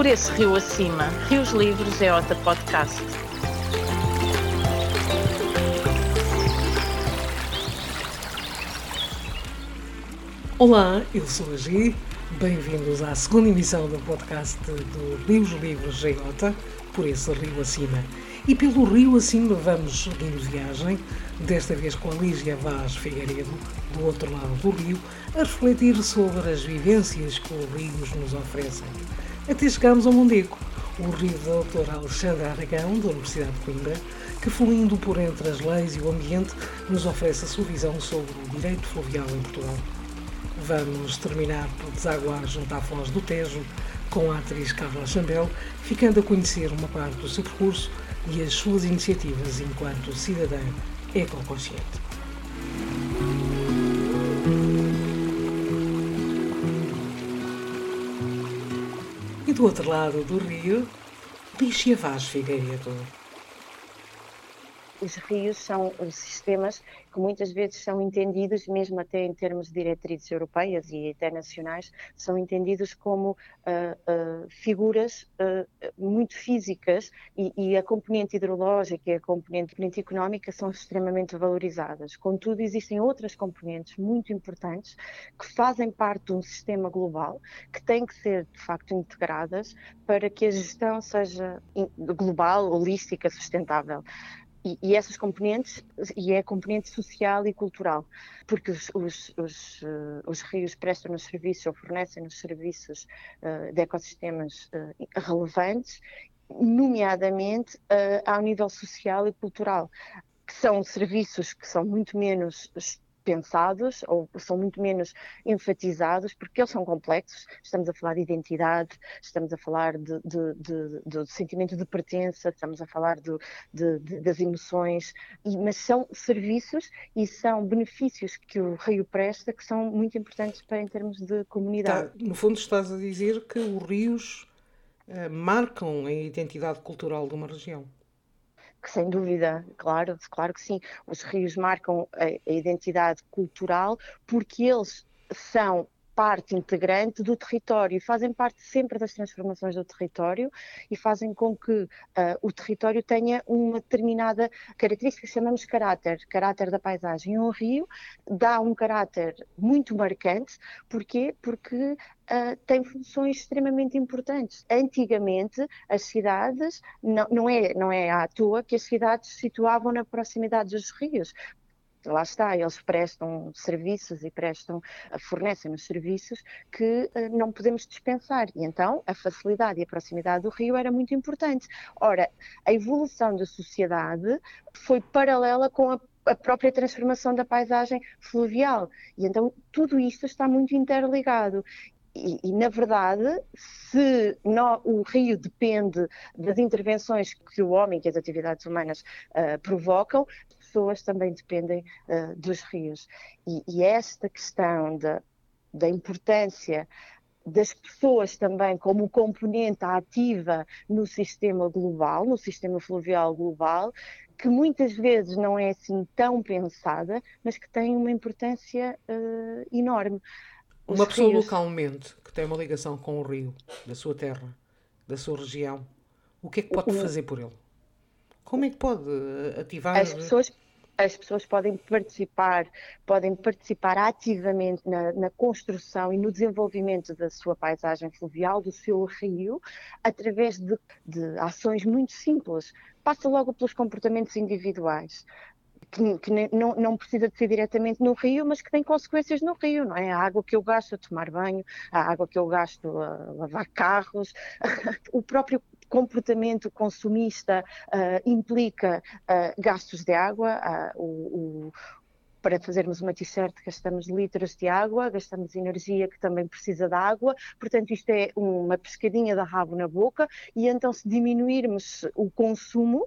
Por esse rio acima, Rios Livres é outra podcast. Olá, eu sou a Gi. Bem-vindos à segunda emissão do podcast do Rios Livres Jota, por esse rio acima. E pelo rio acima vamos seguindo viagem, desta vez com a Lígia Vaz Figueiredo, do outro lado do rio, a refletir sobre as vivências que os rios nos oferecem. Até chegamos ao Mondego, o rio do Dr. Alexandre Aragão, da Universidade de Coimbra, que fluindo por entre as leis e o ambiente, nos oferece a sua visão sobre o direito fluvial em Portugal. Vamos terminar por desaguar junto à Foz do Tejo, com a atriz Carla Chambel, ficando a conhecer uma parte do seu percurso e as suas iniciativas enquanto cidadã ecoconsciente. Do outro lado do rio, Lígia Vaz Figueiredo os rios são sistemas que muitas vezes são entendidos, mesmo até em termos de diretrizes europeias e até nacionais, são entendidos como uh, uh, figuras uh, muito físicas e, e, a componente hidrológica e a componente, componente económica são extremamente valorizadas. Contudo, existem outras componentes muito importantes que fazem parte de um sistema global que têm que ser, de facto, integradas para que a gestão seja global, holística, sustentável. E, e, essas componentes, e é componente social e cultural, porque os, os, os, uh, os rios prestam-nos serviços ou fornecem-nos serviços uh, de ecossistemas uh, relevantes, nomeadamente ao nível social e cultural, que são serviços que são muito menos pensados ou são muito menos enfatizados porque eles são complexos. Estamos a falar de identidade, estamos a falar de, de, de, de sentimento de pertença, estamos a falar das emoções, mas são serviços e são benefícios que o Rio presta que são muito importantes para em termos de comunidade. Tá, no fundo estás a dizer que os rios uh, marcam a identidade cultural de uma região que sem dúvida, claro, claro que sim, os rios marcam a, a identidade cultural porque eles são parte integrante do território fazem parte sempre das transformações do território e fazem com que uh, o território tenha uma determinada característica que chamamos caráter, caráter da paisagem. Um rio dá um caráter muito marcante, porquê? Porque Uh, tem funções extremamente importantes. Antigamente, as cidades, não, não, é, não é à toa que as cidades se situavam na proximidade dos rios, lá está, eles prestam serviços e prestam, fornecem-nos serviços que uh, não podemos dispensar. E então a facilidade e a proximidade do rio era muito importante. Ora, a evolução da sociedade foi paralela com a a própria transformação da paisagem fluvial. E então tudo isto está muito interligado. E, e, na verdade, se no, o rio depende das intervenções que o homem, que as atividades humanas uh, provocam, pessoas também dependem uh, dos rios. E, e, esta questão da, da importância das pessoas também como componente ativa no sistema global, no sistema fluvial global, que muitas vezes não é assim tão pensada, mas que tem uma importância uh, enorme. Os uma pessoa rios... localmente que tem uma ligação com o rio, da sua terra, da sua região, o que é que pode fazer por ele? Como é que pode eh, ativar? As pessoas, as pessoas podem participar, podem participar ativamente na, na, construção e no desenvolvimento da sua paisagem fluvial, do seu rio, através de, de ações muito simples. Passa logo pelos comportamentos individuais. Que, que não, não, precisa de ser diretamente no rio, mas que tem consequências no rio, não é? A água que eu gasto a tomar banho, a água que eu gasto a lavar carros, o próprio comportamento consumista uh, implica uh, gastos de água, uh, o, para fazermos uma t-shirt gastamos litros de água, gastamos energia que também precisa de água, portanto isto é uma pescadinha de rabo na boca e então se diminuirmos o consumo,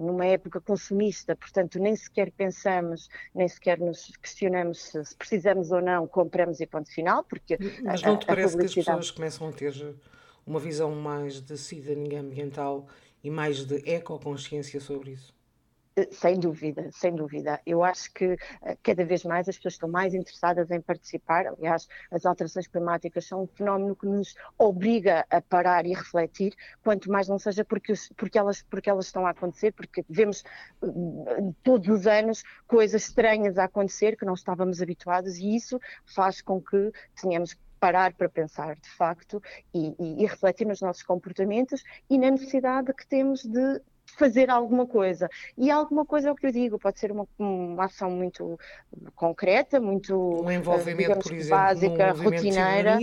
numa época consumista, portanto nem sequer pensamos, nem sequer nos questionamos se, precisamos ou não, compramos e ponto final, porque Mas não te parece publicidade... que as pessoas começam a ter uma visão mais de cidadania ambiental e mais de ecoconsciência sobre isso? Sem dúvida, sem dúvida. Eu acho que eh, cada vez mais as pessoas estão mais interessadas em participar. Aliás, as alterações climáticas são um fenómeno que nos obriga a parar e refletir, quanto mais não seja porque, porque, elas, porque elas estão a acontecer, porque vemos uh, todos os anos coisas estranhas a acontecer que não estávamos habituados e isso faz com que tenhamos que parar para pensar de facto e, e, e refletir nos nossos comportamentos e na necessidade que temos de fazer alguma coisa. E alguma coisa é o que eu digo, pode ser uma, uma ação muito concreta, muito um envolvimento, digamos, por exemplo, básica, rotineira.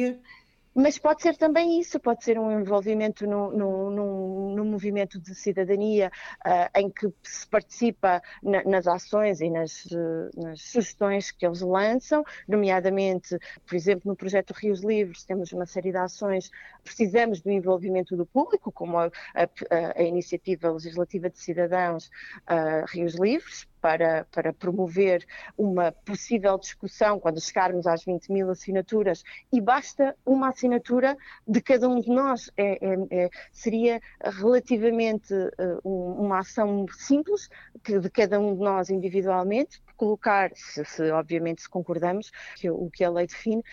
Mas pode ser também isso, pode ser um envolvimento no movimento de cidadania uh, em que se participa na, nas ações e nas, uh, nas, sugestões que eles lançam, nomeadamente, por exemplo, no projeto Rios Livres temos uma série de ações, precisamos do envolvimento do público, como a, a, a iniciativa legislativa de cidadãos uh, Rios Livres, para, para promover uma possível discussão quando chegarmos às 20 mil assinaturas e basta uma assinatura de cada um de nós. É, é, é, seria relativamente uh, uma ação simples de cada um de nós individualmente, colocar, se, se, obviamente se concordamos, que, o que a lei define,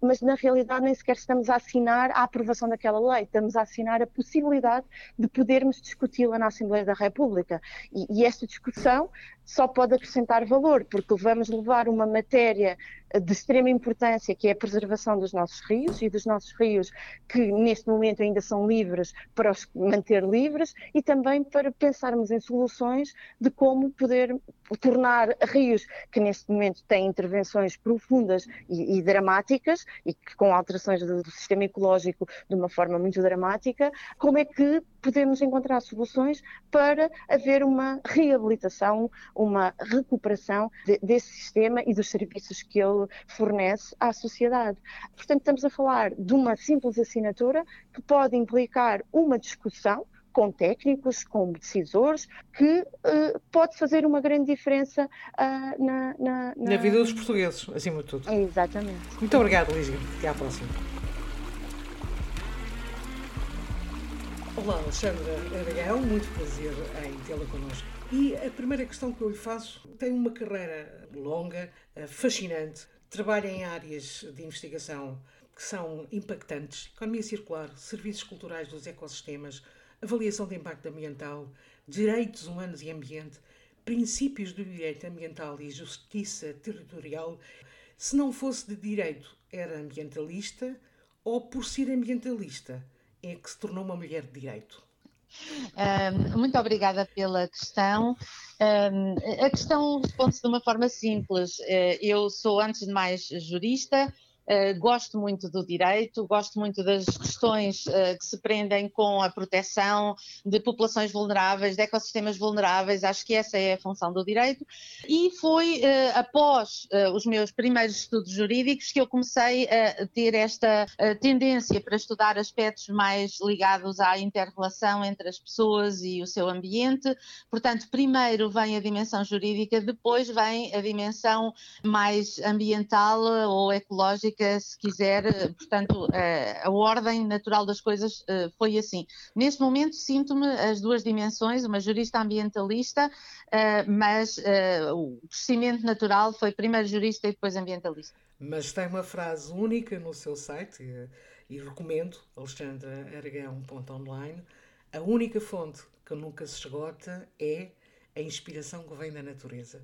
mas na realidade nem sequer estamos a assinar a aprovação daquela lei, estamos a assinar a possibilidade de podermos discuti-la na Assembleia da República. E, e esta discussão só pode acrescentar valor, porque vamos levar uma matéria de extrema importância, que é a preservação dos nossos rios e dos nossos rios que neste momento ainda são livres para os manter livres e também para pensarmos em soluções de como poder tornar rios que neste momento têm intervenções profundas e, e dramáticas e que com alterações do, do sistema ecológico de uma forma muito dramática, como é que podemos encontrar soluções para haver uma reabilitação, uma recuperação de, desse sistema e dos serviços que ele fornece à sociedade. Portanto, estamos a falar de uma simples assinatura que pode implicar uma discussão com técnicos, com decisores, que uh, pode fazer uma grande diferença uh, na, na, na... na vida dos portugueses, acima de tudo. Exatamente. Muito obrigado, Lígia. Até à próxima. Olá, Alexandra Aragão, muito prazer em tê-la connosco. E a primeira questão que eu lhe faço tem uma carreira longa, eh, fascinante, trabalha em áreas de investigação que são impactantes: economia circular, serviços culturais dos ecossistemas, avaliação de impacto ambiental, direitos humanos e ambiente, princípios do direito ambiental e justiça territorial. Se não fosse de direito, era ambientalista ou, por ser ambientalista, é que se tornou uma mulher de direito? Muito obrigada pela questão. Um, a questão responde-se de uma forma simples. Uh, eu sou, antes de mais, jurista, Uh, gosto muito do direito, gosto muito das questões uh, que se prendem com a proteção de populações vulneráveis, de ecossistemas vulneráveis, acho que essa é a função do direito. E foi uh, após os meus primeiros estudos jurídicos que eu comecei a ter esta tendência para estudar aspectos mais ligados à interrelação entre as pessoas e o seu ambiente. Portanto, primeiro vem a dimensão jurídica, depois vem a dimensão mais ambiental ou ecológica se quiser, eh, portanto, eh, a ordem natural das coisas eh, foi assim. Neste momento sinto-me as duas dimensões, uma jurista ambientalista, mas o crescimento natural foi primeiro jurista e depois ambientalista. Mas tem uma frase única no seu site, e, e recomendo, alexandraaragão.online, a única fonte que nunca se esgota é a inspiração que vem da natureza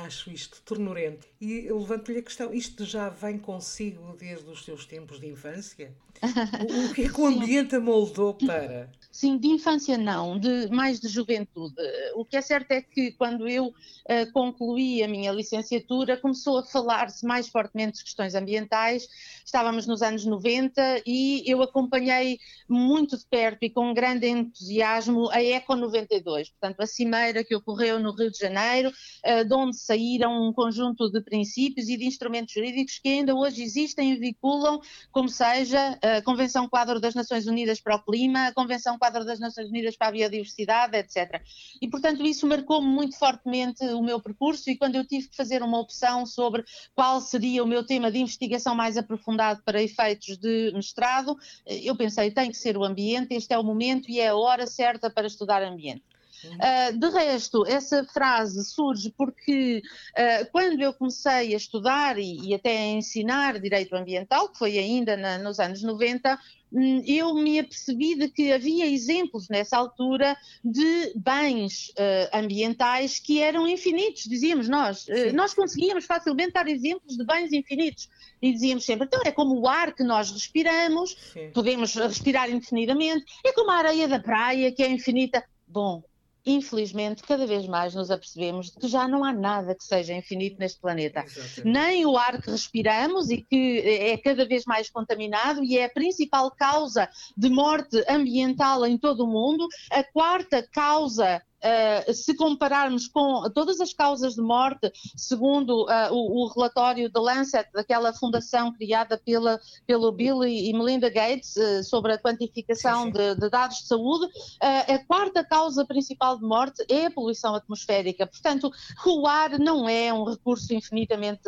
acho isto ternurento. E eu levanto-lhe a questão: isto já vem consigo desde os seus tempos de infância? O, que é que o ambiente a moldou para? Sim, de infância não, de, mais de juventude. O que é certo é que quando eu uh, concluí a minha licenciatura, começou a falar-se mais fortemente de questões ambientais. Estávamos nos anos 90 e eu acompanhei muito de perto e com grande entusiasmo a Eco 92, portanto, a cimeira que ocorreu no Rio de Janeiro, uh, de onde saíram um conjunto de princípios e de instrumentos jurídicos que ainda hoje existem e vinculam, como seja a Convenção Quadro das Nações Unidas para o Clima, a Convenção Quadro das Nações Unidas para a Biodiversidade, etc. E, portanto, isso marcou-me muito fortemente o meu percurso e quando eu tive que fazer uma opção sobre qual seria o meu tema de investigação mais aprofundado para efeitos de mestrado, eu pensei, tem que ser o ambiente, este é o momento e é a hora certa para estudar ambiente. Uh, de resto, essa frase surge porque uh, quando eu comecei a estudar e, e, até a ensinar direito ambiental, que foi ainda na, nos anos 90, Hum, eu me apercebi de que havia exemplos nessa altura de bens uh, ambientais que eram infinitos, dizíamos nós. Uh, nós conseguíamos facilmente dar exemplos de bens infinitos e dizíamos sempre, então é como o ar que nós respiramos, Sim. podemos respirar indefinidamente, é como a areia da praia que é infinita. Bom, infelizmente, cada vez mais nos apercebemos que já não há nada que seja infinito neste planeta. Exatamente. Nem o ar que respiramos e que é cada vez mais contaminado e é a principal causa de morte ambiental em todo o mundo. A quarta causa Uh, se compararmos com todas as causas de morte, segundo uh, o, o, relatório da Lancet, daquela fundação criada pela, pelo Bill e Melinda Gates uh, sobre a quantificação sim, sim. De, de, dados de saúde, a quarta causa principal de morte é a poluição atmosférica. Portanto, o ar não é um recurso infinitamente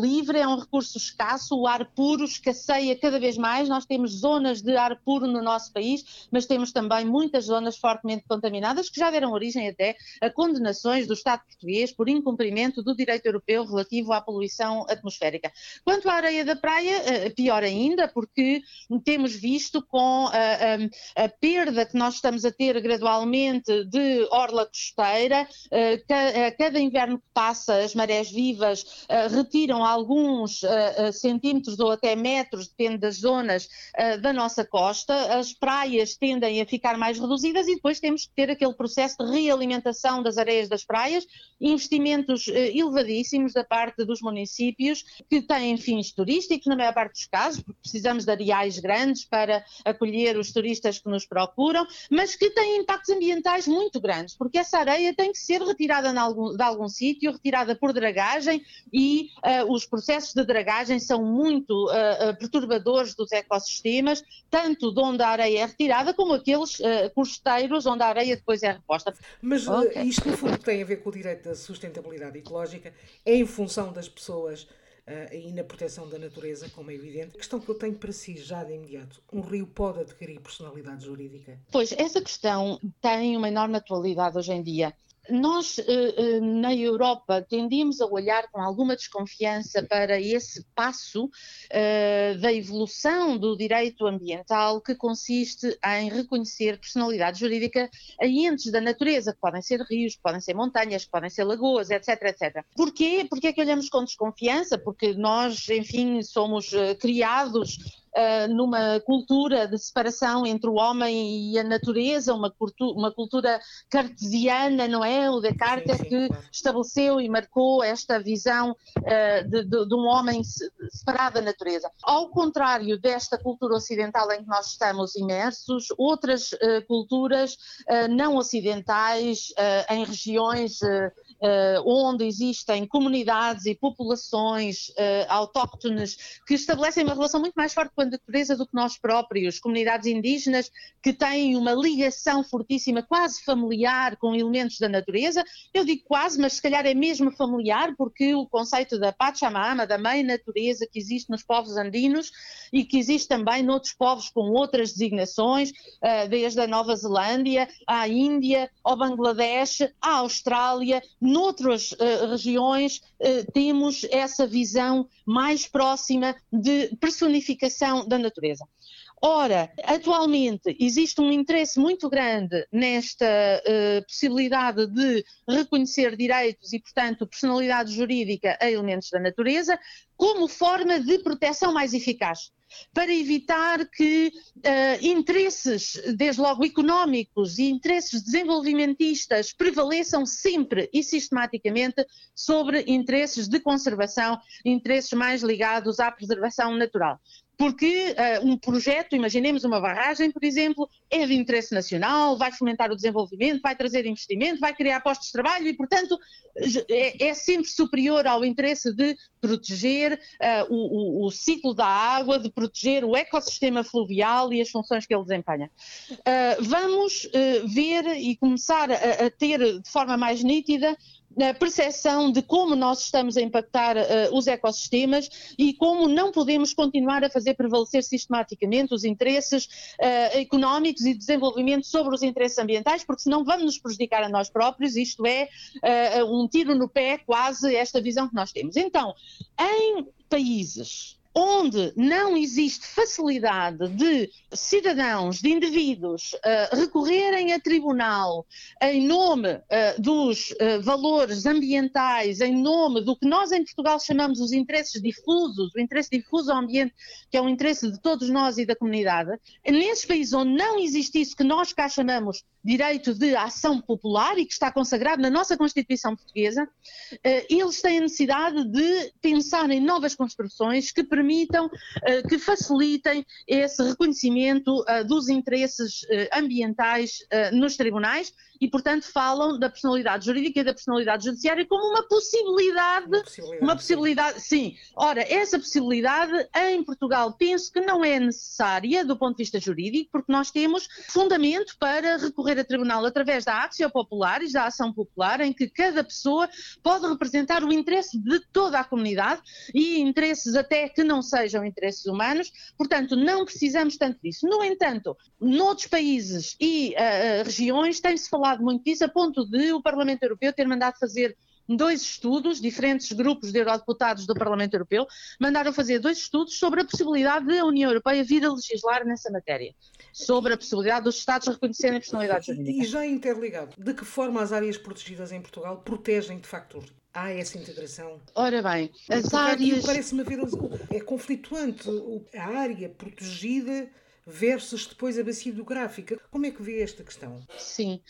livre, é um recurso escasso. O ar puro escasseia cada vez mais. Nós temos zonas de ar puro no nosso país, mas temos também muitas zonas fortemente contaminadas que já deram origem até a condenações do Estado português por incumprimento do direito europeu relativo à poluição atmosférica. Quanto à areia da praia, eh, pior ainda, porque temos visto com a, a, a perda que nós estamos a ter gradualmente de orla costeira, eh, cada inverno que passa, as marés vivas eh, retiram alguns centímetros ou até metros, depende das zonas da nossa costa, as praias tendem a ficar mais reduzidas e depois temos que ter aquele processo de realimentação das areias das praias, investimentos eh, elevadíssimos da parte dos municípios que têm fins turísticos, na maior parte dos casos, porque precisamos de areais grandes para acolher os turistas que nos procuram, mas que têm impactos ambientais muito grandes, porque essa areia tem que ser retirada de algum, de algum sítio, retirada por dragagem e uh, os processos de dragagem são muito uh, perturbadores dos ecossistemas, tanto de onde a areia é retirada como aqueles uh, costeiros onde a areia depois é reposta. Mas eh, okay. isto, no fundo, tem a ver com o direito da sustentabilidade ecológica, é em função das pessoas uh, e na proteção da natureza, como é evidente. A questão que eu tenho para si, já de imediato: um rio pode adquirir personalidade jurídica? Pois, essa questão tem uma enorme atualidade hoje em dia nós, eh, eh, na Europa, tendemos a olhar com alguma desconfiança para esse passo eh, da evolução do direito ambiental que consiste em reconhecer personalidade jurídica a entes da natureza, que podem ser rios, que podem ser montanhas, que podem ser lagoas, etc, etc. Porquê? Porquê é que olhamos com desconfiança? Porque nós, enfim, somos criados uh, numa cultura de separação entre o homem e a natureza, uma, cultu uma cultura cartesiana, não é? O Descartes sim, sim, que claro. estabeleceu e marcou esta visão uh, de, de, de, um homem separado da natureza. Ao contrário desta cultura ocidental em que nós estamos imersos, outras uh, culturas não ocidentais, em regiões uh, onde existem comunidades e populações uh, autóctones que estabelecem uma relação muito mais forte com a natureza do que nós próprios, comunidades indígenas que têm uma ligação fortíssima, quase familiar, com elementos da natureza. Eu digo quase, mas se calhar é mesmo familiar, porque o conceito da Pachamama, da mãe natureza que existe nos povos andinos e que existe também noutros povos com outras designações, uh, desde a Nova Zelândia à Índia, ao Bangladesh, à Austrália, noutras uh, regiões uh, temos essa visão mais próxima de personificação da natureza. Ora, atualmente existe um interesse muito grande nesta uh, possibilidade de reconhecer direitos e, portanto, personalidade jurídica a elementos da natureza como forma de proteção mais eficaz para evitar que uh, interesses, desde logo económicos e interesses desenvolvimentistas, prevaleçam sempre e sistematicamente sobre interesses de conservação, interesses mais ligados à preservação natural porque uh, um projeto, imaginemos uma barragem, por exemplo, é de interesse nacional, vai fomentar o desenvolvimento, vai trazer investimento, vai criar postos de trabalho e, portanto, é, é sempre superior ao interesse de proteger uh, o, o, ciclo da água, de proteger o ecossistema fluvial e as funções que ele desempenha. Uh, vamos ver e começar a, a ter de forma mais nítida a percepção de como nós estamos a impactar uh, os ecossistemas e como não podemos continuar a fazer prevalecer sistematicamente os interesses uh, económicos e desenvolvimento sobre os interesses ambientais, porque senão vamos nos prejudicar a nós próprios, isto é uh, um tiro no pé, quase esta visão que nós temos. Então, em países onde não existe facilidade de cidadãos, de indivíduos, uh, recorrerem a tribunal em nome uh, dos uh, valores ambientais, em nome do que nós em Portugal chamamos os interesses difusos, o interesse difuso ao ambiente, que é o interesse de todos nós e da comunidade, nesses países onde não existe isso que nós cá chamamos direito de ação popular e que está consagrado na nossa Constituição Portuguesa, eles têm a necessidade de pensar em novas construções que permitam, que facilitem esse reconhecimento dos interesses ambientais nos tribunais e, portanto, falam da personalidade jurídica e da personalidade judiciária como uma possibilidade. Uma possibilidade, uma possibilidade sim. Ora, essa possibilidade em Portugal penso que não é necessária do ponto de vista jurídico, porque nós temos fundamento para recorrer a tribunal através da Axio Popular e da ação popular, em que cada pessoa pode representar o interesse de toda a comunidade e interesses até que não sejam interesses humanos. Portanto, não precisamos tanto disso. No entanto, noutros países e uh, regiões tem-se falado falado muito disso, a ponto de o Parlamento Europeu ter mandado fazer dois estudos, diferentes grupos de eurodeputados do Parlamento Europeu mandaram fazer dois estudos sobre a possibilidade de a União Europeia vir a legislar nessa matéria, sobre a possibilidade dos Estados reconhecerem a personalidade jurídica. E já interligado, de que forma as áreas protegidas em Portugal protegem de facto Há essa integração? Ora bem, as áreas. Parece-me haver. É conflituante. A área protegida versus depois a bacia hidrográfica. Como é que vê esta questão? Sim.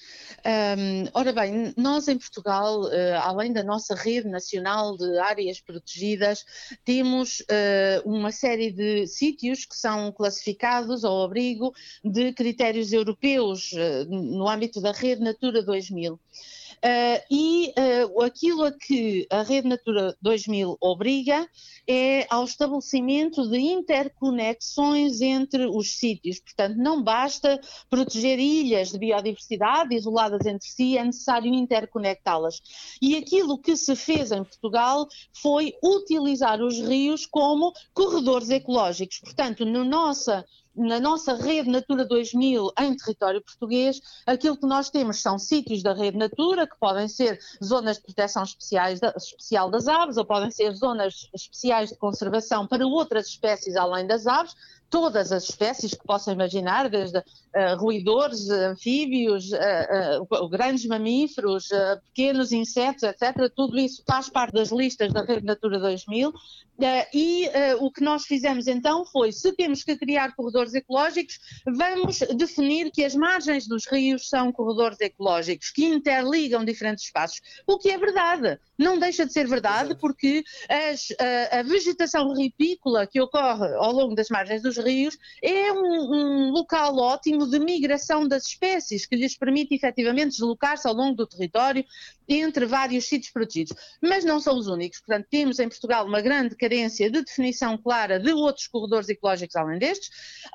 Um, ora bem, nós em Portugal, uh, além da nossa rede nacional de áreas protegidas, temos uh, uma série de sítios que são classificados ao abrigo de critérios europeus uh, no âmbito da rede Natura 2000. Uh, e uh, aquilo a que a Rede Natura 2000 obriga é ao estabelecimento de interconexões entre os sítios. Portanto, não basta proteger ilhas de biodiversidade isoladas entre si, é necessário interconectá-las. E aquilo que se fez em Portugal foi utilizar os rios como corredores ecológicos. Portanto, no nossa na nossa rede Natura 2000 em território português, aquilo que nós temos são sítios da rede Natura, que podem ser zonas de proteção especiais da, especial das aves, ou podem ser zonas especiais de conservação para outras espécies além das aves, todas as espécies que possam imaginar, desde uh, roedores, anfíbios, uh, uh, grandes mamíferos, pequenos insetos, etc. Tudo isso faz parte das listas da Rede Natura 2000. e o que nós fizemos então foi, se temos que criar corredores ecológicos, vamos definir que as margens dos rios são corredores ecológicos, que interligam diferentes espaços. O que é verdade. Não deixa de ser verdade, porque as, a, a vegetação ripícola que ocorre ao longo das margens dos rios é um, um, local ótimo de migração das espécies, que lhes permite efetivamente deslocar-se ao longo do território entre vários sítios protegidos. Mas não são os únicos, portanto, temos em Portugal uma grande carência de definição clara de outros corredores ecológicos além destes.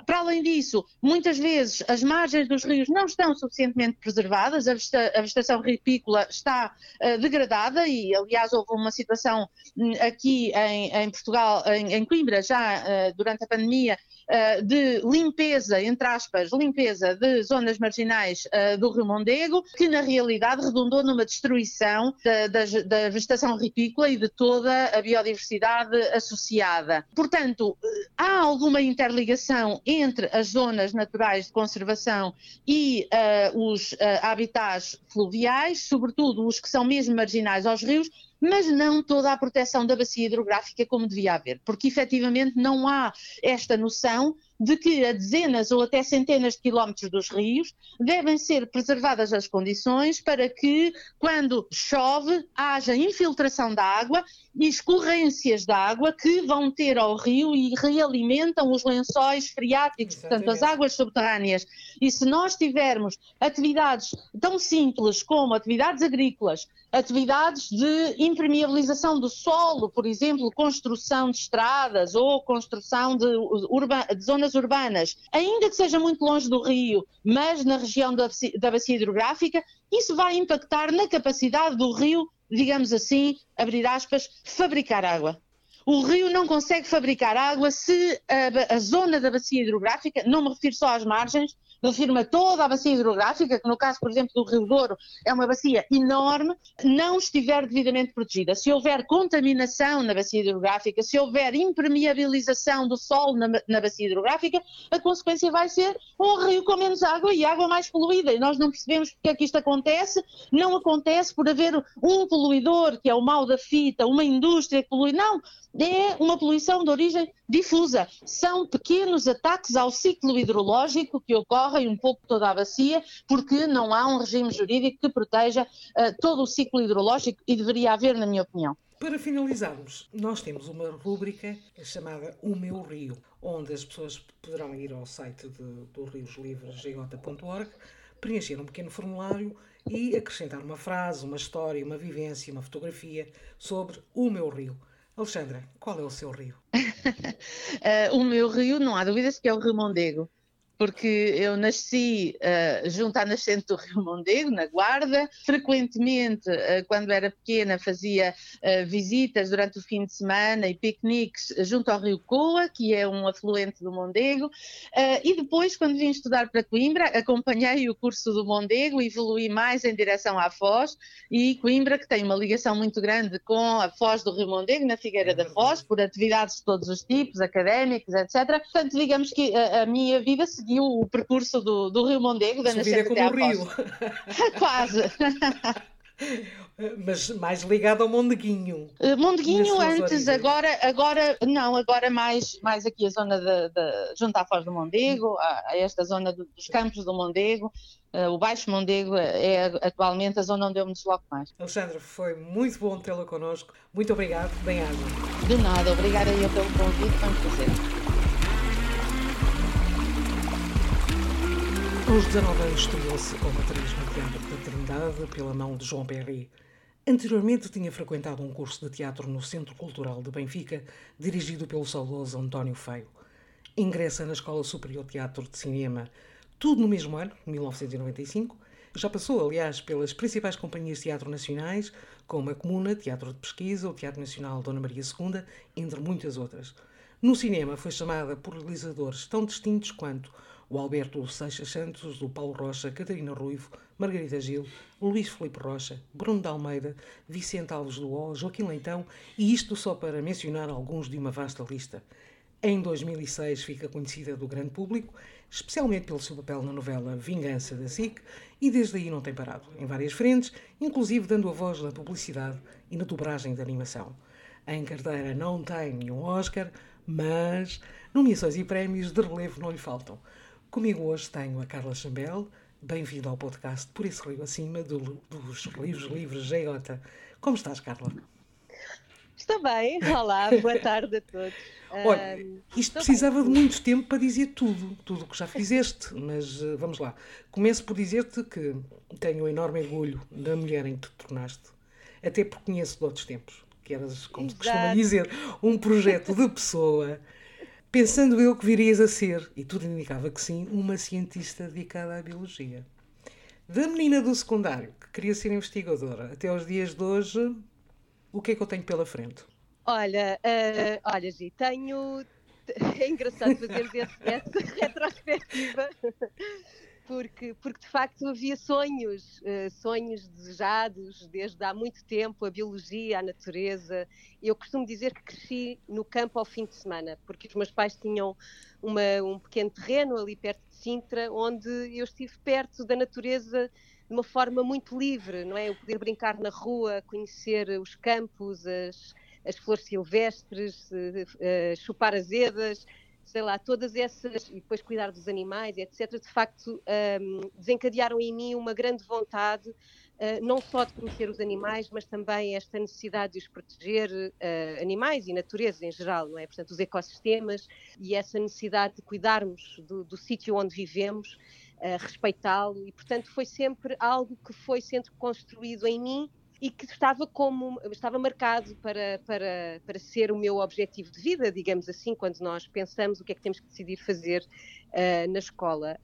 Para além disso, muitas vezes as margens dos rios não estão suficientemente preservadas, a, vegetação ripícola está uh, degradada e, aliás, houve uma situação um, aqui em, em Portugal, em, em, Coimbra, já uh, durante a pandemia, uh, de limpeza, entre aspas, limpeza de zonas marginais uh, do Rio Mondego, que na realidade redundou numa destruição da, da, da vegetação ripícola e de toda a biodiversidade associada. Portanto, há alguma interligação entre as zonas naturais de conservação e uh, os habitats fluviais, sobretudo os que são mesmo marginais aos rios, mas não toda a proteção da bacia hidrográfica como devia haver, porque efetivamente não há esta noção de que a dezenas ou até centenas de quilómetros dos rios devem ser preservadas as condições para que, quando chove, haja infiltração da água e escorrências de água que vão ter ao rio e realimentam os lençóis freáticos, Exatamente. portanto, as águas subterrâneas. E se nós tivermos atividades tão simples como atividades agrícolas, atividades de impermeabilização do solo, por exemplo, construção de estradas ou construção de, de zonas urbanas, ainda que seja muito longe do rio, mas na região da, da bacia hidrográfica, isso vai impactar na capacidade do rio digamos assim, abrir aspas, fabricar água. O rio não consegue fabricar água se a, a, zona da bacia hidrográfica, não me refiro só às margens, refiro-me a toda a bacia hidrográfica, que no caso, por exemplo, do Rio Douro, é uma bacia enorme, não estiver devidamente protegida. Se houver contaminação na bacia hidrográfica, se houver impermeabilização do solo na, na bacia hidrográfica, a consequência vai ser um rio com menos água e água mais poluída. E nós não percebemos porque é que isto acontece. Não acontece por haver um poluidor, que é o mal da fita, uma indústria que polui. Não, é uma poluição de origem difusa. São pequenos ataques ao ciclo hidrológico que ocorrem um pouco toda a bacia, porque não há um regime jurídico que proteja uh, todo o ciclo hidrológico e deveria haver, na minha opinião. Para finalizarmos, nós temos uma rúbrica chamada O Meu Rio, onde as pessoas poderão ir ao site de, do Rios Livres, gota.org, preencher um pequeno formulário e acrescentar uma frase, uma história, uma vivência, uma fotografia sobre o meu rio. Alexandra, qual é o seu rio? uh, o meu rio, não há dúvidas que é o Rio Mondego porque eu nasci uh, junto à nascente do Rio Mondego, na Guarda. Frequentemente, uh, quando era pequena, fazia uh, visitas durante o fim de semana e piqueniques junto ao Rio Coa, que é um afluente do Mondego. e depois, quando vim estudar para Coimbra, acompanhei o curso do Mondego evolui mais em direção à Foz. E Coimbra, que tem uma ligação muito grande com a Foz do Rio Mondego, na Figueira é da Foz, por atividades de todos os tipos, académicos, etc. Portanto, digamos que a, a minha vida se seguiu o percurso do, do Rio Mondego, da nascente como o Rio. Quase. Mas mais ligado ao Mondeguinho. Uh, Mondeguinho antes, agora, agora não, agora mais, mais aqui a zona de, de junto à Foz do Mondego, a, a esta zona do, dos campos do Mondego. Uh, o Baixo Mondego é atualmente a zona onde eu me desloco mais. Alexandre, foi muito bom tê-la connosco. Muito obrigado. Bem-aja. De nada, obrigada eu pelo convite, foi um prazer. Aos 19 anos estreou-se como atriz no Teatro da Trindade pela mão de João Perry. Anteriormente tinha frequentado um curso de teatro no Centro Cultural de Benfica, dirigido pelo saudoso António Feio. Ingressa na Escola Superior de Teatro de Cinema, tudo no mesmo ano, 1995. Já passou, aliás, pelas principais companhias de teatro nacionais, como a Comuna, Teatro de Pesquisa, o Teatro Nacional Dona Maria II, entre muitas outras. No cinema foi chamada por realizadores tão distintos quanto o Alberto Seixas Santos, o Paulo Rocha, Catarina Ruivo, Margarida Gil, Luís Felipe Rocha, Bruno de Almeida, Vicente Alves do O, Joaquim Leitão, e isto só para mencionar alguns de uma vasta lista. Em 2006 fica conhecida do grande público, especialmente pelo seu papel na novela Vingança da SIC, e desde aí não tem parado, em várias frentes, inclusive dando a voz na publicidade e na dobragem de animação. Em carteira não tem nenhum Oscar, mas nomeações e prémios de relevo não lhe faltam. Comigo hoje tenho a Carla Chambel. Bem-vindo ao podcast Por Isso Rio Acima do, dos Livros Livres GJ. Como estás, Carla? Estou bem. Olá, boa tarde a todos. Olha, isto precisava bem. de muito tempo para dizer tudo, tudo o que já fizeste, mas uh, vamos lá. Começo por dizer-te que tenho um enorme orgulho da mulher em que te tornaste, até porque conheço de outros tempos, que eras, como se costuma dizer, um projeto de pessoa pensando eu que virias a ser, e tudo indicava que sim, uma cientista dedicada à biologia. Da menina do secundário, que queria ser investigadora, até aos dias de hoje, o que é que eu tenho pela frente? Olha, uh, olha, Gi, tenho. É engraçado fazer essa retrospectiva, porque, porque de facto havia sonhos, uh, sonhos desejados desde há muito tempo, a biologia, a natureza. Eu costumo dizer que cresci no campo ao fim de semana, porque os meus pais tinham uma, um pequeno terreno ali perto de Sintra, onde eu estive perto da natureza de uma forma muito livre, não é? Eu poder brincar na rua, conhecer os campos, as, as flores silvestres, uh, uh, chupar azedas, sei lá, todas essas, e depois cuidar dos animais, etc., de facto um, desencadearam em mim uma grande vontade, uh, não só de conhecer os animais, mas também esta necessidade de os proteger, uh, animais e natureza em geral, não é? Portanto, os ecossistemas e essa necessidade de cuidarmos do, do sítio onde vivemos, uh, respeitá-lo, e portanto foi sempre algo que foi sendo construído em mim e que estava como estava marcado para, para, para ser o meu objetivo de vida, digamos assim, quando nós pensamos o que é que temos que decidir fazer uh, na escola.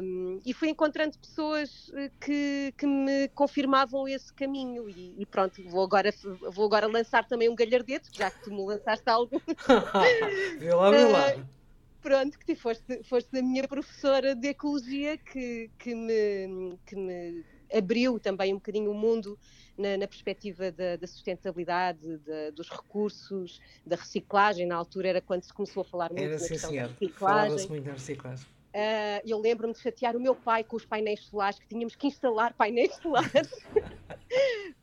Um, e fui encontrando pessoas eh, que, que me confirmavam esse caminho e, e, pronto, vou agora, vou agora lançar também um galhardete, já que tu me lançaste algo. vê lá, vê lá. Uh, pronto, que foste, foste a minha professora de ecologia que, que, me, que me abriu também um bocadinho o mundo na, na perspectiva da, da sustentabilidade, da, dos recursos, da reciclagem. Na altura era quando se começou a falar muito era, sim, da reciclagem. Muito da reciclagem. Uh, eu lembro-me de chatear o meu pai com os painéis solares, que tínhamos que instalar painéis solares.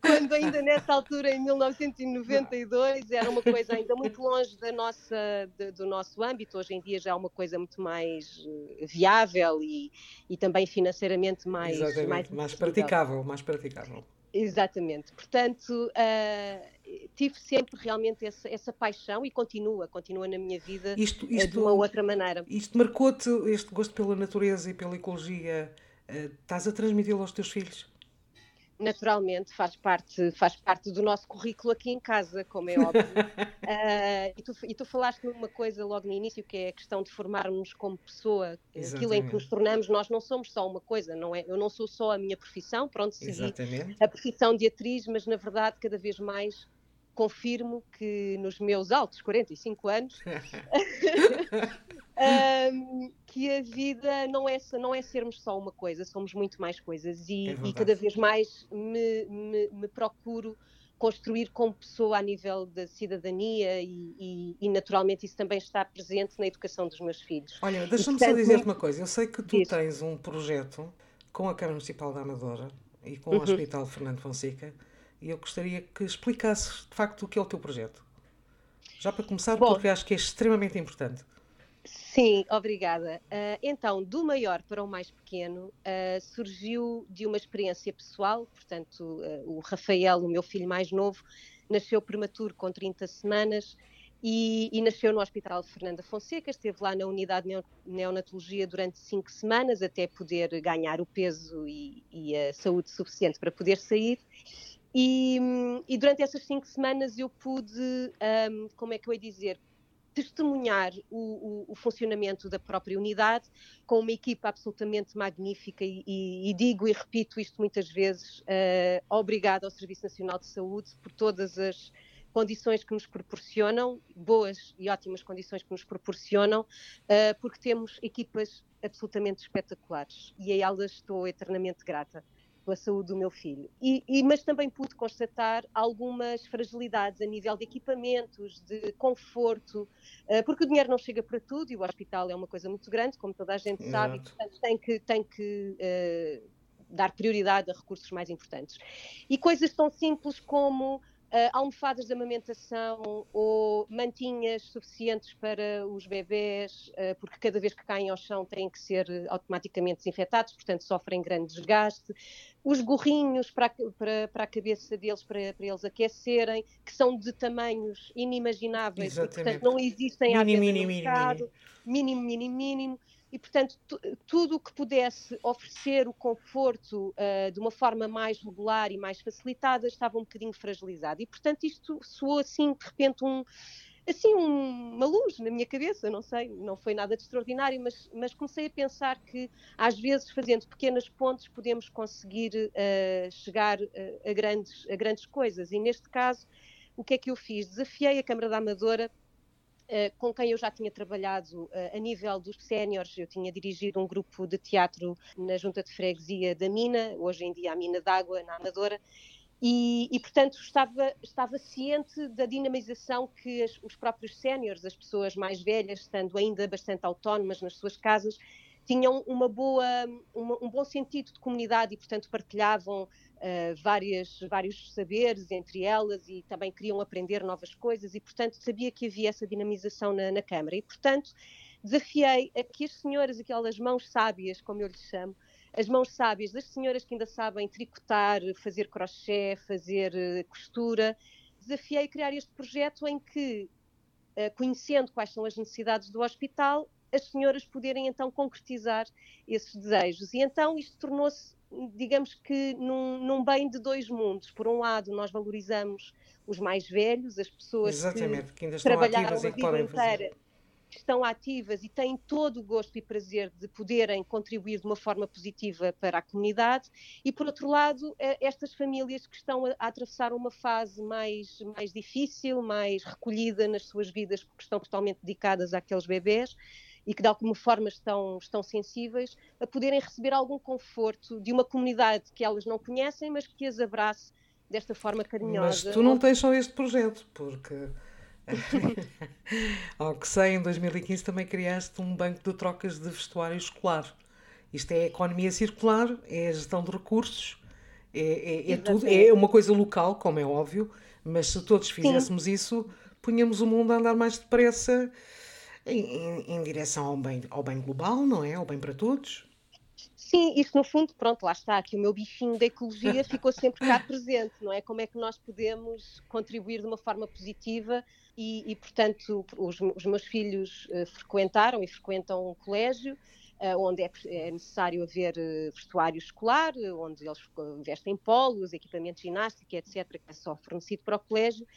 Quando ainda nessa altura, em 1992, era uma coisa ainda muito longe da nossa, de, do nosso âmbito. Hoje em dia já é uma coisa muito mais eh, viável e, e também financeiramente mais, Exatamente, mais, mais praticável, mais praticável. Exatamente. Portanto, uh, tive sempre realmente essa, essa, paixão e continua, continua na minha vida isto, isto, de uma outra maneira. Isto marcou-te, este gosto pela natureza e pela ecologia, uh, estás a transmiti-lo aos teus filhos? Naturalmente faz parte, faz parte do nosso currículo aqui em casa, como é óbvio. uh, e, tu, e tu falaste numa coisa logo no início, que é a questão de formarmos como pessoa, Exatamente. aquilo em que nos tornamos, nós não somos só uma coisa, não é? Eu não sou só a minha profissão, pronto, segui Exatamente. a profissão de atriz, mas na verdade cada vez mais confirmo que nos meus altos 45 anos um, que a vida não é, não é sermos só uma coisa, somos muito mais coisas e, é e cada vez mais me, me, me, procuro construir como pessoa a nível da cidadania e, e, e, naturalmente isso também está presente na educação dos meus filhos. Olha, deixa-me só dizer-te uma coisa, eu sei que tu tens um projeto com a Câmara Municipal da Amadora e com o uhum. Hospital Fernando Fonseca e eu gostaria que explicasses de facto o que é o teu projeto. Já para começar, Bom, porque acho que é extremamente importante. Sim, obrigada. Uh, então, do maior para o mais pequeno, uh, surgiu de uma experiência pessoal, portanto, uh, o Rafael, o meu filho mais novo, nasceu prematuro com 30 semanas e, e, nasceu no Hospital Fernanda Fonseca, esteve lá na unidade de neonatologia durante cinco semanas até poder ganhar o peso e, e a saúde suficiente para poder sair. E, e, durante essas cinco semanas eu pude, um, como é que eu ia dizer, testemunhar o, o, o, funcionamento da própria unidade com uma equipa absolutamente magnífica e, e, e digo e repito isto muitas vezes, uh, obrigado ao Serviço Nacional de Saúde por todas as condições que nos proporcionam, boas e ótimas condições que nos proporcionam, uh, porque temos equipas absolutamente espetaculares e a elas estou eternamente grata pela saúde do meu filho. E, e, mas também pude constatar algumas fragilidades a nível de equipamentos, de conforto, uh, porque o dinheiro não chega para tudo e o hospital é uma coisa muito grande, como toda a gente Exato. sabe, e portanto tem que, tem que uh, dar prioridade a recursos mais importantes. E coisas tão simples como uh, almofadas de amamentação ou mantinhas suficientes para os bebés, uh, porque cada vez que caem ao chão têm que ser automaticamente desinfetados, portanto sofrem grande desgaste. Os gorrinhos para, para, para a cabeça deles, para, para, eles aquecerem, que são de tamanhos inimagináveis, e, portanto não existem à venda no mercado. Mínimo, mínimo, mínimo e, portanto, tudo o que pudesse oferecer o conforto uh, de uma forma mais regular e mais facilitada estava um bocadinho fragilizado. E, portanto, isto soou assim, de repente, um, assim, um, uma luz na minha cabeça, não sei, não foi nada de extraordinário, mas, mas comecei a pensar que, às vezes, fazendo pequenas pontes, podemos conseguir uh, chegar uh, a, grandes, a grandes coisas. E, neste caso, o que é que eu fiz? Desafiei a Câmara da Amadora com quem eu já tinha trabalhado uh, a nível dos séniores. Eu tinha dirigido um grupo de teatro na Junta de Freguesia da Mina, hoje em dia a Mina d'Água, na Amadora, e, e, portanto estava, estava ciente da dinamização que as, os próprios séniores, as pessoas mais velhas, estando ainda bastante autónomas nas suas casas, tinham uma boa, uma, um bom sentido de comunidade e, portanto, partilhavam uh, várias, vários saberes entre elas e também queriam aprender novas coisas e, portanto, sabia que havia essa dinamização na, na Câmara. E, portanto, desafiei a que as senhoras, aquelas mãos sábias, como eu lhes chamo, as mãos sábias das senhoras que ainda sabem tricotar, fazer crochê, fazer uh, costura, desafiei a criar este projeto em que, uh, conhecendo quais são as necessidades do hospital, as senhoras poderem então concretizar esses desejos. E então isto tornou-se digamos que num, num, bem de dois mundos. Por um lado, nós valorizamos os mais velhos, as pessoas Exatamente, que, que ainda estão trabalharam ativas a e que vida inteira, que estão ativas e têm todo o gosto e prazer de poderem contribuir de uma forma positiva para a comunidade. E, por outro lado, eh, estas famílias que estão a, a atravessar uma fase mais, mais difícil, mais recolhida nas suas vidas, porque estão totalmente dedicadas àqueles bebés e que de alguma forma estão, estão sensíveis a poderem receber algum conforto de uma comunidade que elas não conhecem, mas que as abrace desta forma carinhosa. Mas tu não tens só este projeto, porque ao que sei, em 2015 também criaste um banco de trocas de vestuário escolar. Isto é economia circular, é a gestão de recursos, é, é, é tudo, é uma coisa local, como é óbvio, mas se todos fizéssemos Sim. isso, punhamos o mundo a andar mais depressa em, em, em direção ao bem, ao bem global, não é? Ao bem para todos. Sim, isso no fundo, pronto, lá está, aqui o meu bichinho da ecologia ficou sempre cá presente, não é? Como é que nós podemos contribuir de uma forma positiva e, e portanto, os, os, meus filhos uh, frequentaram e frequentam um colégio uh, onde é, é, necessário haver uh, vestuário escolar, onde eles vestem polos, equipamento de ginástica, etc., que é só fornecido para o colégio.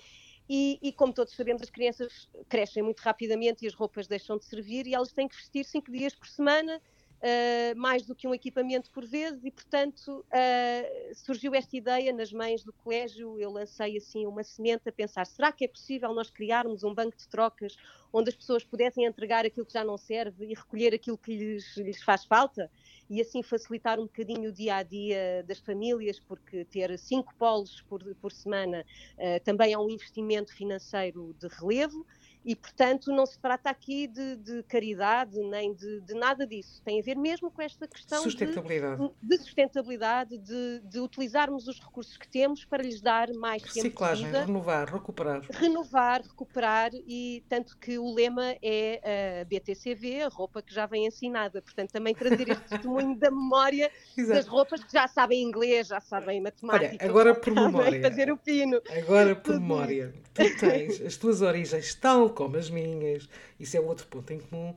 E, e, como todos sabemos, as crianças crescem muito rapidamente e as roupas deixam de servir e elas têm que vestir cinco dias por semana, uh, mais do que um equipamento por vezes, e portanto uh, surgiu esta ideia nas mães do colégio. Eu lancei assim uma semente a pensar: será que é possível nós criarmos um banco de trocas onde as pessoas pudessem entregar aquilo que já não serve e recolher aquilo que lhes, lhes faz falta? E assim facilitar um bocadinho o dia a dia das famílias, porque ter cinco polos por, por semana uh, também é um investimento financeiro de relevo e, portanto, não se trata aqui de, de caridade nem de, de, nada disso. Tem a ver mesmo com esta questão sustentabilidade. De, de sustentabilidade, de, utilizarmos os recursos que temos para lhes dar mais Reciclagem, tempo vida. renovar, recuperar. Renovar, recuperar e tanto que o lema é a BTCV, a roupa que já vem ensinada. Portanto, também trazer este testemunho da memória das roupas que já sabem inglês, já sabem matemática. Olha, agora por memória. fazer o pino. Agora por memória. Tu tens as tuas origens tal como as minhas, isso é outro ponto em comum,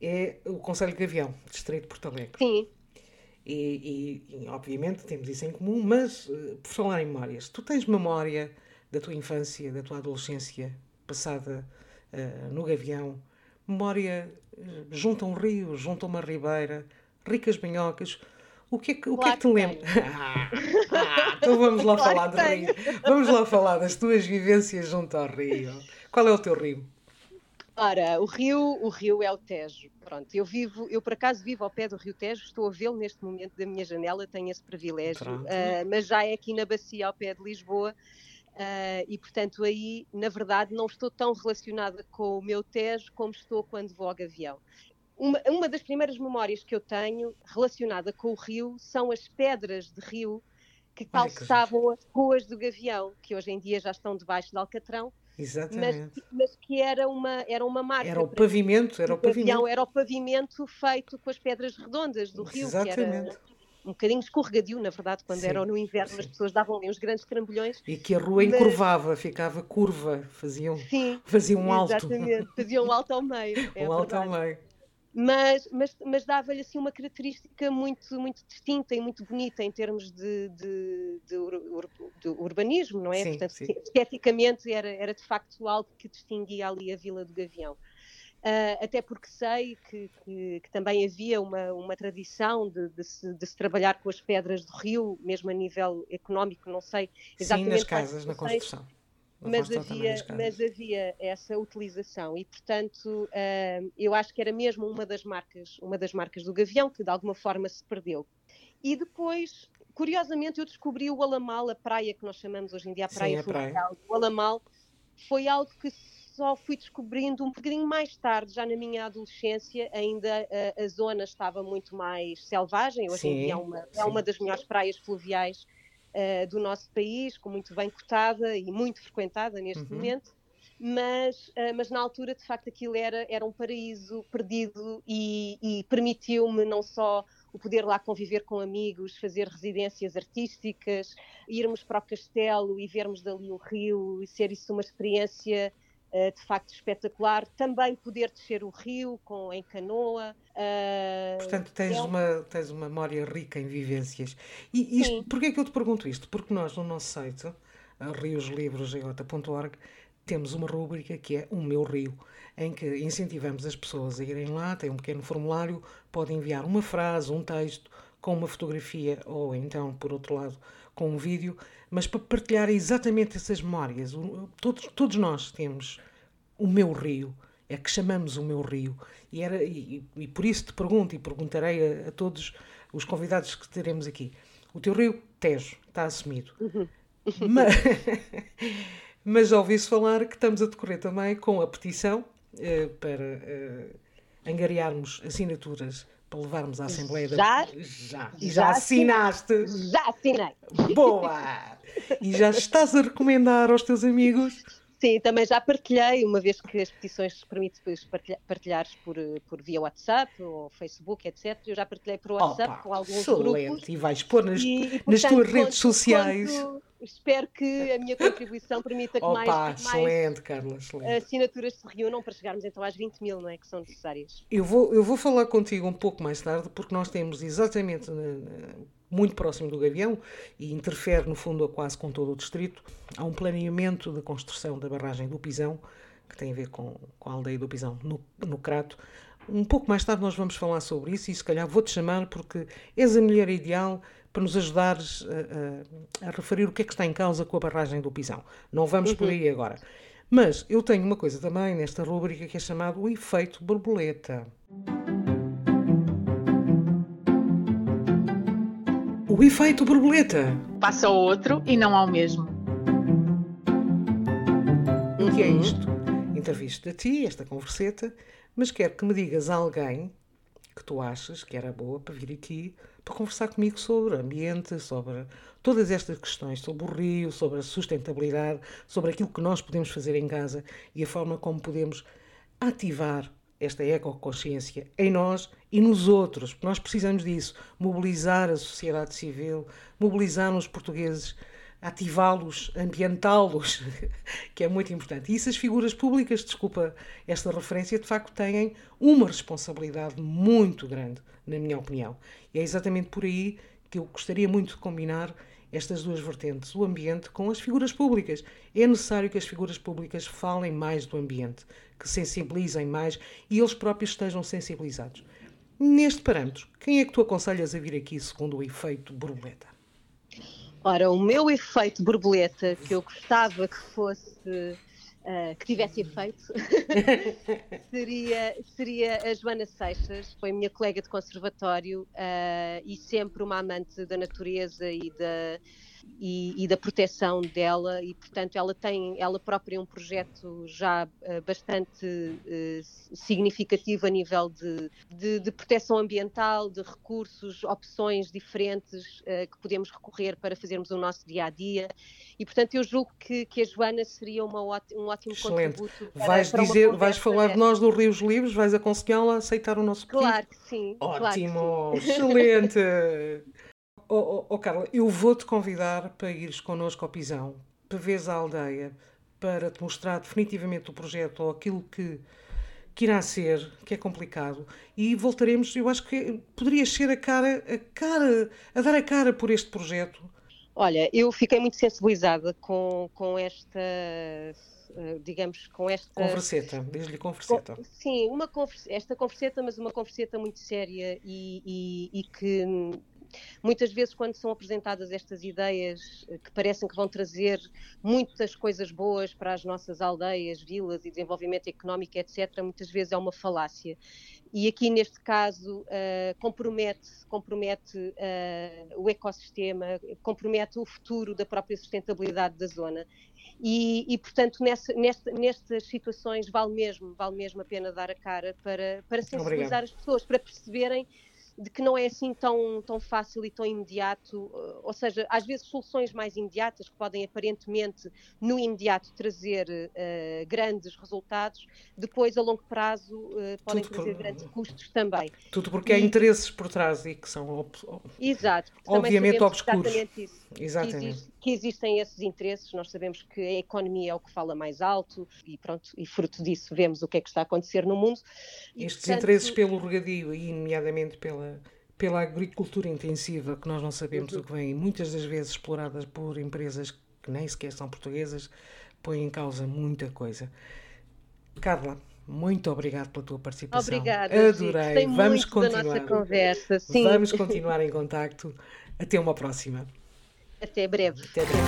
é o Conselho de Gavião, Distrito de Porto Alegre. Sim. E, e, e, obviamente temos isso em comum, mas uh, por falar em memórias, tu tens memória da tua infância, da tua adolescência passada uh, no Gavião, memória uh, junto a um rio, junto a uma ribeira, ricas banhocas. O que é que, o claro que, é que te lembra? ah, então vamos lá claro falar do rio. Vamos lá falar das tuas vivências junto ao rio. Qual é o teu rio? Ora, o rio, o rio é o Tejo. Pronto, eu vivo, eu por acaso vivo ao pé do Rio Tejo, estou a vê-lo neste momento da minha janela, tenho esse privilégio, uh, mas já é aqui na bacia ao pé de Lisboa. Uh, e portanto aí, na verdade, não estou tão relacionada com o meu Tejo como estou quando vou ao Gavião. Uma, uma das primeiras memórias que eu tenho relacionada com o rio são as pedras de rio que calçavam as ruas do Gavião, que hoje em dia já estão debaixo de Alcatrão, Exatamente. Mas, mas, que era uma, era uma marca. Era o pavimento, era o pavimento. Era o pavimento feito com as pedras redondas do rio, Exatamente. que era um bocadinho escorregadio, na verdade, quando sim, era no inverno, sim. as pessoas davam ali uns grandes trambolhões. E que a rua mas... encurvava, ficava curva, faziam, sim, faziam um alto. Exatamente, faziam um alto ao meio. É um alto ao meio mas, mas, mas dava-lhe assim uma característica muito, muito distinta e muito bonita em termos de, de, de, ur, de urbanismo, não é? Sim, Portanto, sim. esteticamente era, era de facto algo que distinguia ali a Vila do Gavião. Uh, até porque sei que, que, que, também havia uma, uma tradição de, de, se, de, se, trabalhar com as pedras do rio, mesmo a nível económico, não sei exatamente. Sim, nas casas, na construção mas havia, mas havia essa utilização e portanto eu acho que era mesmo uma das marcas uma das marcas do Gavião que de alguma forma se perdeu. E depois curiosamente eu descobri o Alamal a praia que nós chamamos hoje em dia a praia, Sim, a praia. o Alamal foi algo que só fui descobrindo um bocadinho mais tarde, já na minha adolescência, ainda a, a zona estava muito mais selvagem. Hoje sim, em dia é uma, é uma das melhores praias fluviais uh, do nosso país, com muito bem cotada e muito frequentada neste uhum. momento. Mas, uh, mas na altura, de facto, aquilo era, era um paraíso perdido e, e permitiu-me não só o poder lá conviver com amigos, fazer residências artísticas, irmos para o castelo e vermos dali o rio e ser isso uma experiência uh, de facto espetacular. Também poder descer o rio com, em canoa. Uh, Portanto, tens, é... uma, tens uma memória rica em vivências. E isto, porquê é que eu te pergunto isto? Porque nós, no nosso site, rioslivros.org, temos uma rúbrica que é O Meu Rio, em que incentivamos as pessoas a irem lá, tem um pequeno formulário, podem enviar uma frase, um texto, com uma fotografia ou então, por outro lado, com um vídeo, mas para partilhar exatamente essas memórias. Todos, todos nós temos o meu rio, é que chamamos o meu rio. E, era, e, e por isso te pergunto e perguntarei a, a, todos os convidados que teremos aqui. O teu rio, Tejo, está assumido. Uhum. Mas, mas já ouvi-se falar que estamos a decorrer também com a petição eh, para eh, angariarmos assinaturas para levarmos à Assembleia já, da... Já. E já, já assinaste? Já assinei. Boa! E já estás a recomendar aos teus amigos? Sim, também já partilhei, uma vez que as petições permitem partilhar, partilhares por, por via WhatsApp ou Facebook, etc. Eu já partilhei por WhatsApp Opa, com alguns excelente. grupos. E vais pôr nas, e, e, portanto, nas tuas redes sociais. Quando, espero que a minha contribuição permita que Opa, mais, excelente, Carla, excelente. assinaturas se reúnam para chegarmos então às 20 mil, não é? Que são necessárias. Eu vou, eu vou falar contigo um pouco mais tarde, porque nós temos exatamente muito próximo do Gavião e interfere, no fundo, a quase com todo o distrito. Há um planeamento de construção da barragem do Pisão, que tem a ver com, com a aldeia do Pisão, no, no Crato. Um pouco mais tarde nós vamos falar sobre isso e se calhar vou-te chamar porque és a mulher ideal para nos ajudares a, a, a, referir o que é que está em causa com a barragem do Pisão. Não vamos uhum. por aí agora. Mas eu tenho uma coisa também nesta rubrica que é chamado o efeito borboleta. O efeito borboleta. Passa ao outro e não ao mesmo. O que é isto? Entrevisto a ti, esta converseta, mas quero que me digas a alguém que tu achas que era boa para vir aqui para conversar comigo sobre ambiente, sobre todas estas questões, sobre o rio, sobre a sustentabilidade, sobre aquilo que nós podemos fazer em casa e a forma como podemos ativar esta ecoconsciência em nós e nos outros, nós precisamos disso, mobilizar a sociedade civil, mobilizar os portugueses ativá-los, ambientá-los, que é muito importante. E isso as figuras públicas, desculpa esta referência, de facto têm uma responsabilidade muito grande, na minha opinião. E é exatamente por aí que eu gostaria muito de combinar estas duas vertentes, o ambiente com as figuras públicas. É necessário que as figuras públicas falem mais do ambiente, que sensibilizem mais e eles próprios estejam sensibilizados. Neste parâmetro, quem é que tu aconselhas a vir aqui segundo o efeito borboleta? Ora, o meu efeito borboleta, que eu gostava que fosse, uh, que tivesse efeito, seria, seria a Joana Seixas, foi minha colega de conservatório uh, e sempre uma amante da natureza e da e, e, da proteção dela e portanto ela tem ela própria um projeto já uh, bastante uh, significativo a nível de, de, de, proteção ambiental, de recursos, opções diferentes uh, que podemos recorrer para fazermos o nosso dia a dia e portanto eu julgo que, que a Joana seria uma, um ótimo Excelente. contributo para, vais para dizer vais falar de nós do Rios Livres vais aconselhá-la a aceitar o nosso pedido claro que sim ótimo claro que sim. excelente Oh, oh, Carla, eu vou-te convidar para ires connosco ao Pisão, para veres a aldeia, para te mostrar definitivamente o projeto ou aquilo que, que irá ser, que é complicado, e voltaremos, eu acho que poderias ser a cara, a cara, a dar a cara por este projeto. Olha, eu fiquei muito sensibilizada com, com esta digamos, com esta. Converseta, diz-lhe converseta. sim, uma conversa, esta converseta, mas uma converseta muito séria e, e, e que Muitas vezes, quando são apresentadas estas ideias eh, que parecem que vão trazer muitas coisas boas para as nossas aldeias, vilas e desenvolvimento económico, etc., muitas vezes é uma falácia. E aqui, neste caso, uh, compromete, compromete uh, o ecossistema, compromete o futuro da própria sustentabilidade da zona. E, e, portanto, nessa, nesta, nestas situações vale mesmo, vale mesmo a pena dar a cara para, para sensibilizar Obrigado. as pessoas, para perceberem de que não é assim tão, tão fácil e tão imediato, eh, ou seja, às vezes soluções mais imediatas que podem aparentemente no imediato trazer uh, grandes resultados, depois a longo prazo uh, podem Tudo trazer por... grandes custos também. Tudo porque e... há interesses por trás e que são Exato, obviamente obscuros. Exatamente isso. Exatamente. Que existem esses interesses, nós sabemos que a economia é o que fala mais alto e pronto, e fruto disso vemos o que é que está a acontecer no mundo. E, Estes portanto... interesses pelo regadio e nomeadamente pela, pela agricultura intensiva, que nós não sabemos uhum. o que vem, muitas das vezes exploradas por empresas que nem sequer são portuguesas, põem em causa muita coisa. Carla, muito obrigado pela tua participação. Obrigada. Adorei. Vamos continuar. Vamos continuar em contacto. Até uma próxima. Até breve. Até breve.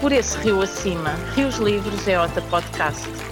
Por esse rio acima, Rios Livres é outra podcast.